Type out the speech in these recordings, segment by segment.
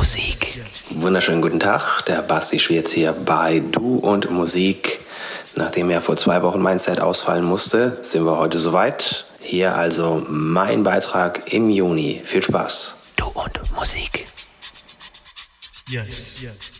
Musik. Wunderschönen guten Tag, der Basti Schwierz hier bei Du und Musik. Nachdem er vor zwei Wochen mein Set ausfallen musste, sind wir heute soweit. Hier also mein Beitrag im Juni. Viel Spaß. Du und Musik. Yes, yes.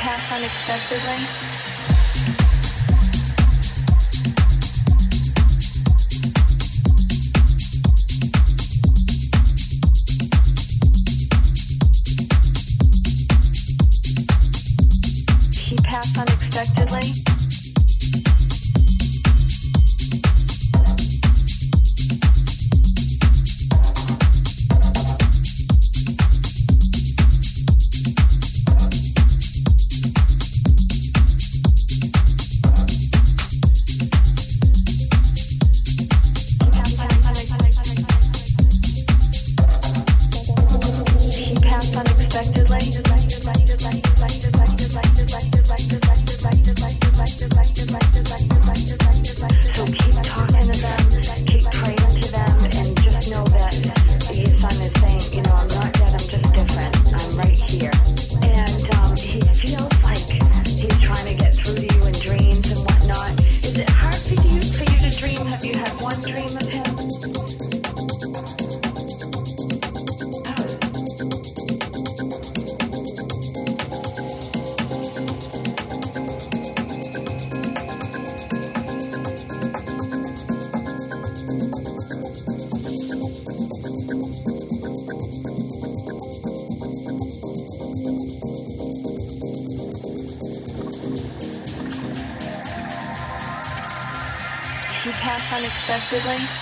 pass unexpectedly? unexpectedly.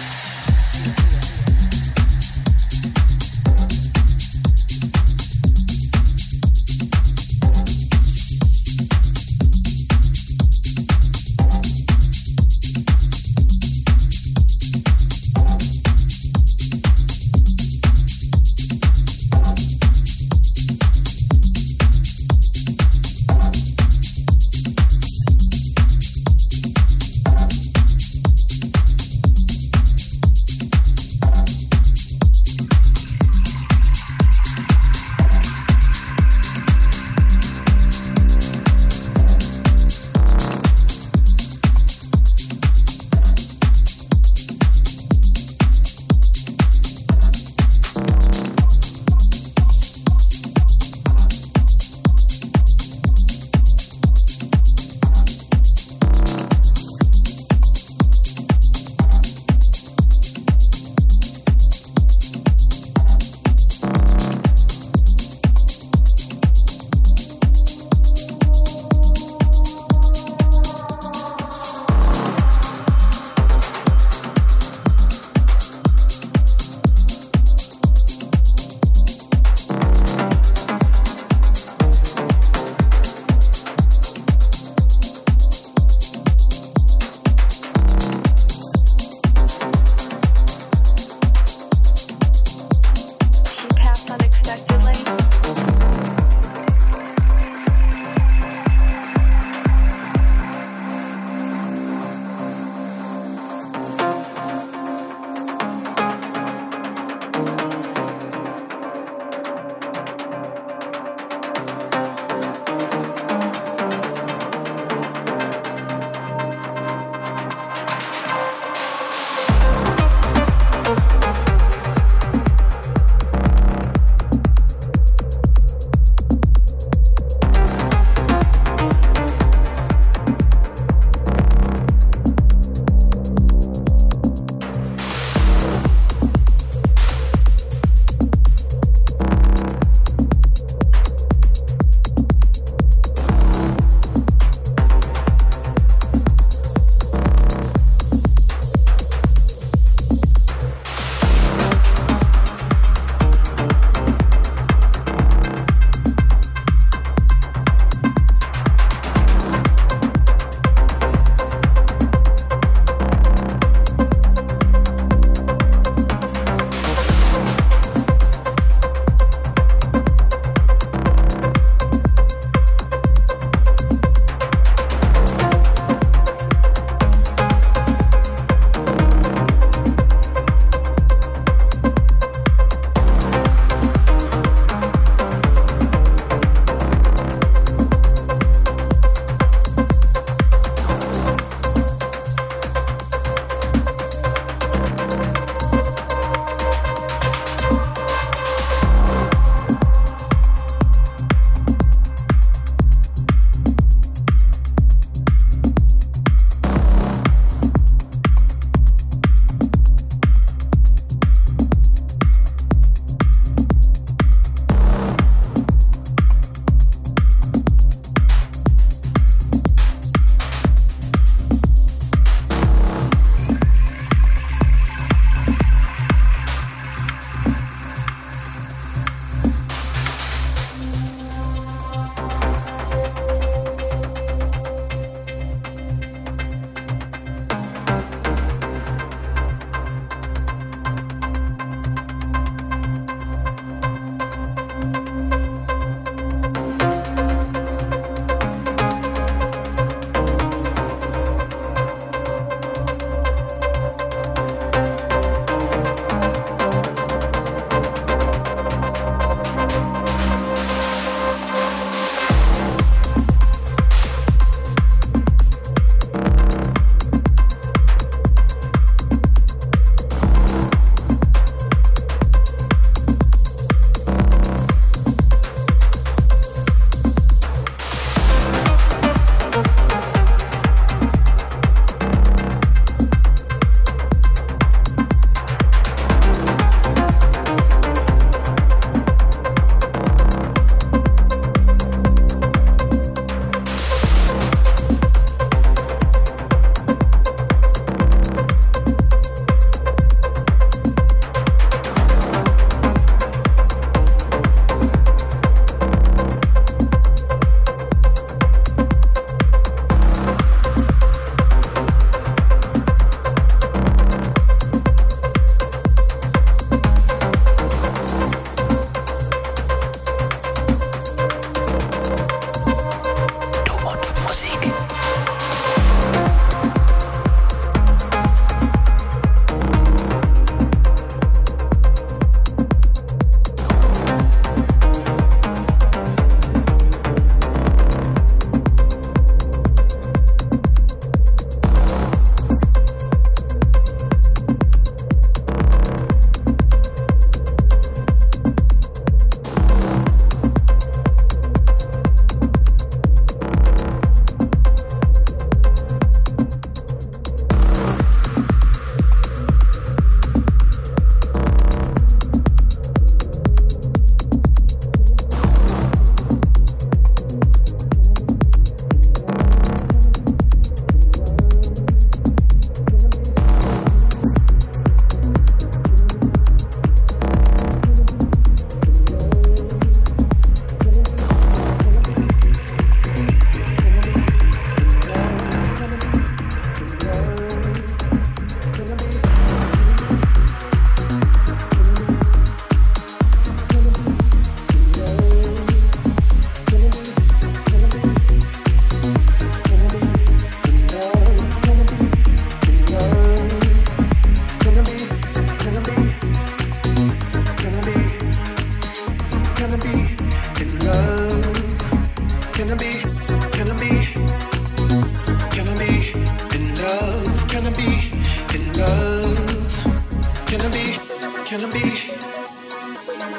Can I be?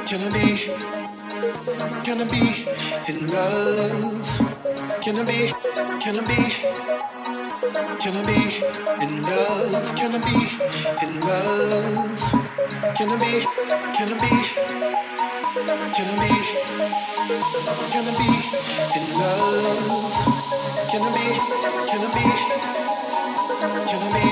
Can I be? Can I be in love? Can I be? Can I be? Can I be in love? Can I be in love? Can I be? Can I be? Can I be? Can I be in love? Can I be? Can I be? Can I be?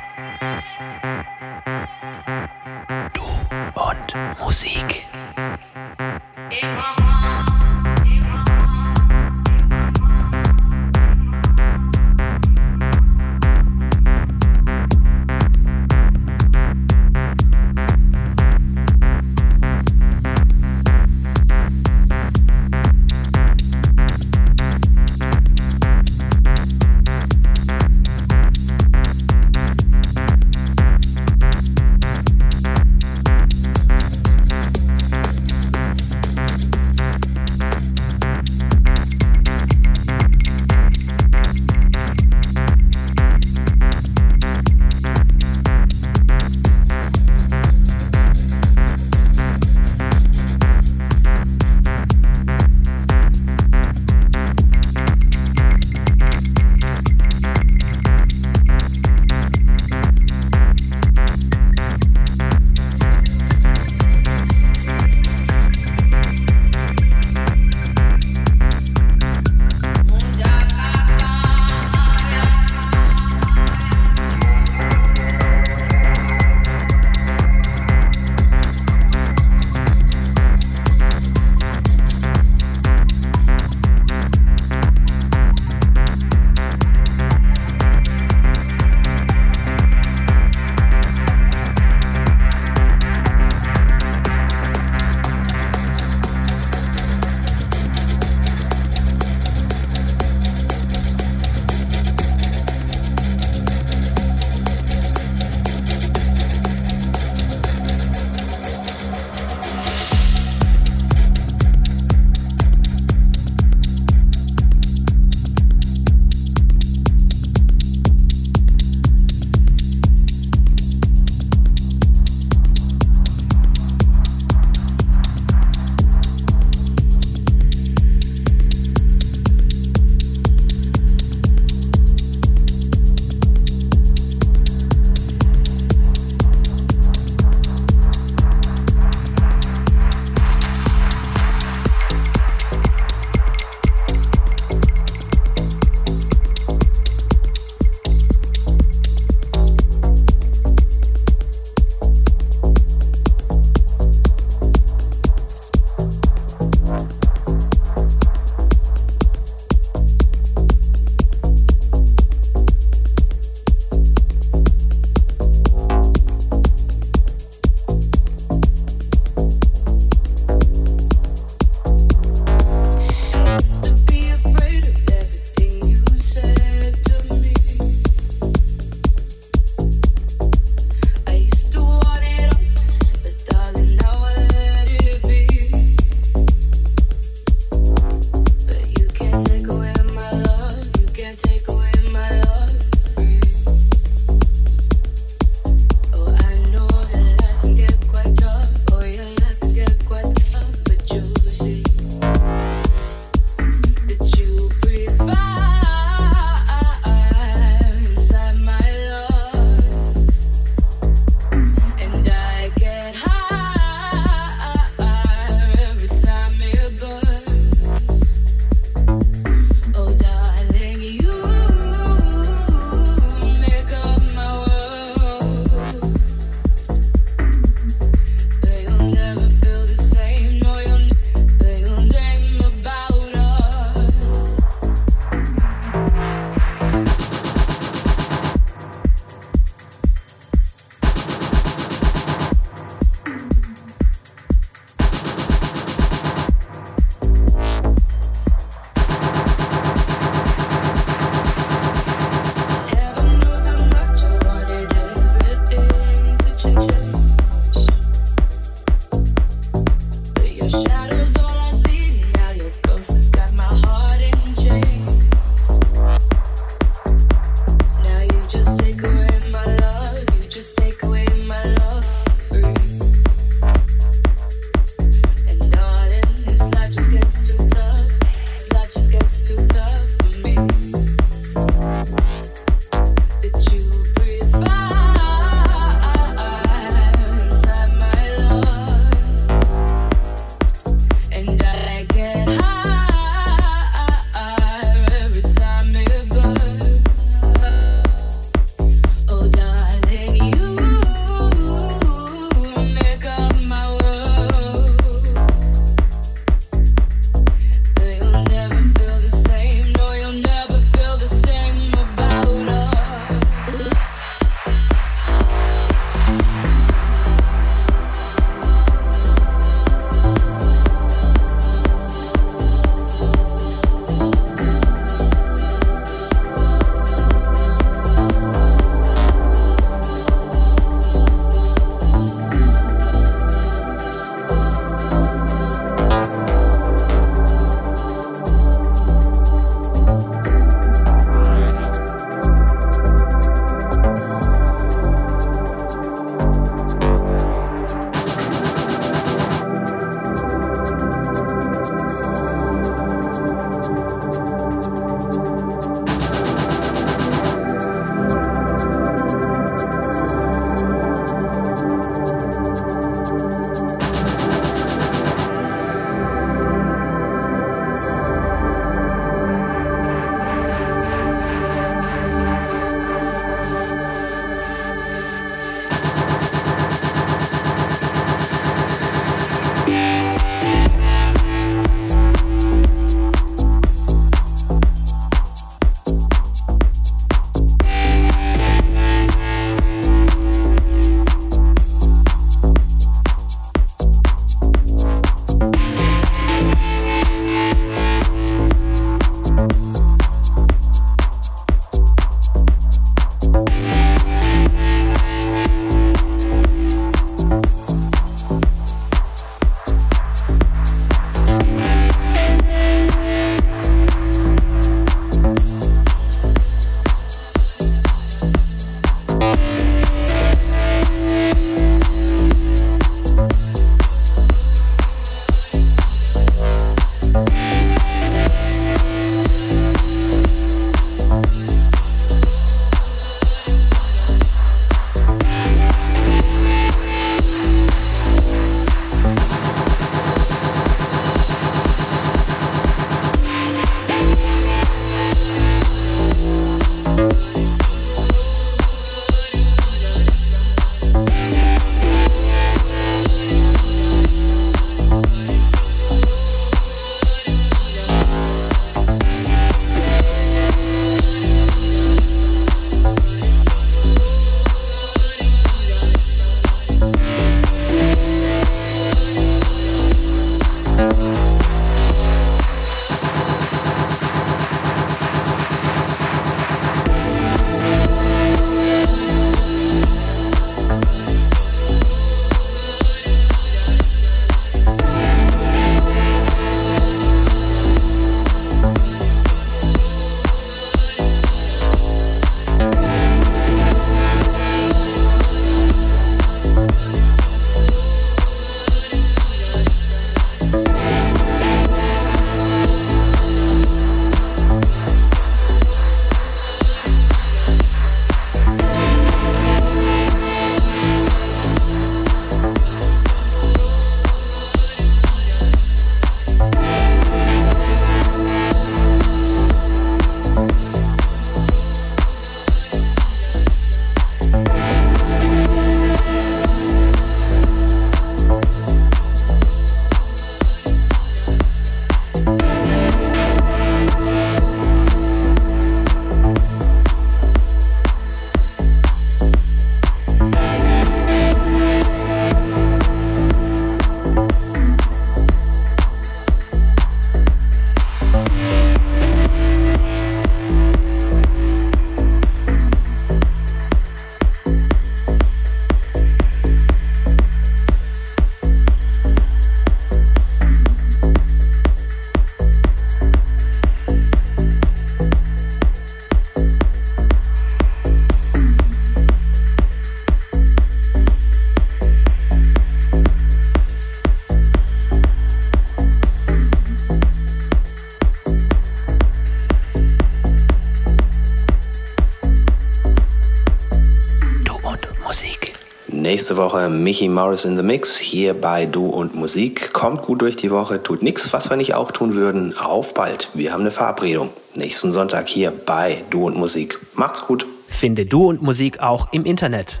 Nächste Woche Mickey Morris in the Mix hier bei Du und Musik. Kommt gut durch die Woche, tut nichts, was wir nicht auch tun würden. Auf bald. Wir haben eine Verabredung. Nächsten Sonntag hier bei Du und Musik. Macht's gut. Finde Du und Musik auch im Internet.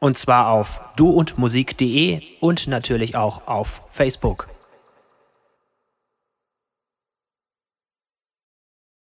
Und zwar auf duundmusik.de und natürlich auch auf Facebook.